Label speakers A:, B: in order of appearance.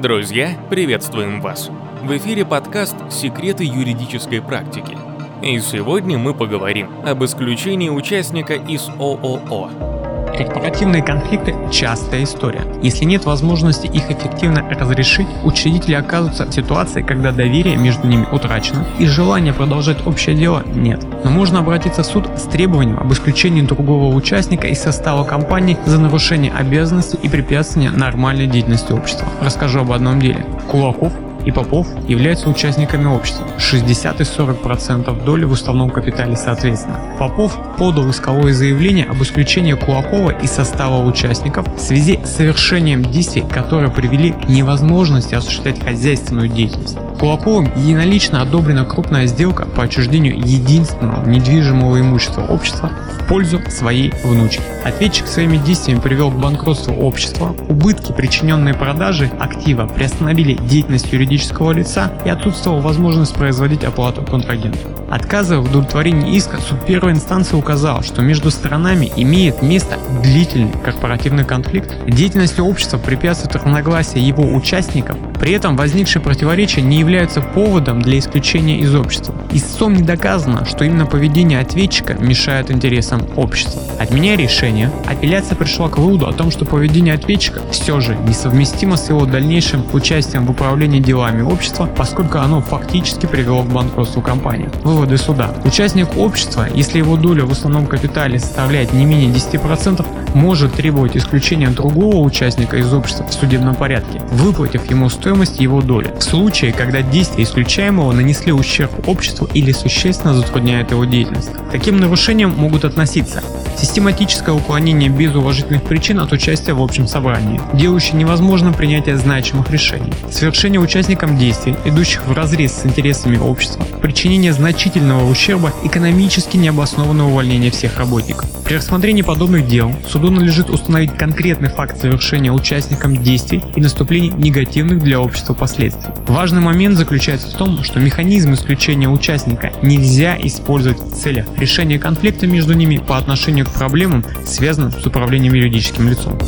A: Друзья, приветствуем вас! В эфире подкаст «Секреты юридической практики». И сегодня мы поговорим об исключении участника из ООО.
B: Корпоративные конфликты – частая история. Если нет возможности их эффективно разрешить, учредители оказываются в ситуации, когда доверие между ними утрачено и желания продолжать общее дело нет. Но можно обратиться в суд с требованием об исключении другого участника из состава компании за нарушение обязанностей и препятствование нормальной деятельности общества. Расскажу об одном деле. Кулаков и Попов являются участниками общества, 60 и 40% доли в уставном капитале соответственно. Попов подал исковое заявление об исключении Кулакова из состава участников в связи с совершением действий, которые привели к невозможности осуществлять хозяйственную деятельность. Кулаковым единолично одобрена крупная сделка по отчуждению единственного недвижимого имущества общества в пользу своей внучки. Ответчик своими действиями привел к банкротству общества, убытки, причиненные продажей актива, приостановили деятельность юридического лица и отсутствовала возможность производить оплату контрагенту. Отказывая в удовлетворении иска, суд первой инстанции указал, что между сторонами имеет место длительный корпоративный конфликт, деятельность общества препятствует разногласия его участников, при этом возникшие противоречия не являются поводом для исключения из общества. Истцом не доказано, что именно поведение ответчика мешает интересам общества. Отменяя решение, апелляция пришла к выводу о том, что поведение ответчика все же несовместимо с его дальнейшим участием в управлении делами общества, поскольку оно фактически привело к банкротству компании. Выводы суда. Участник общества, если его доля в основном капитале составляет не менее 10%, может требовать исключения другого участника из общества в судебном порядке, выплатив ему стоимость его доли. В случае, когда действия исключаемого нанесли ущерб обществу или существенно затрудняют его деятельность. Таким нарушениям могут относиться систематическое уклонение без уважительных причин от участия в общем собрании, делающее невозможным принятие значимых решений, совершение участникам действий, идущих в разрез с интересами общества, причинение значительного ущерба, экономически необоснованного увольнения всех работников. При рассмотрении подобных дел суду надлежит установить конкретный факт совершения участникам действий и наступления негативных для общества последствий. Важный момент заключается в том, что механизм исключения участника нельзя использовать в целях решения конфликта между ними по отношению к проблемам, связанным с управлением юридическим лицом.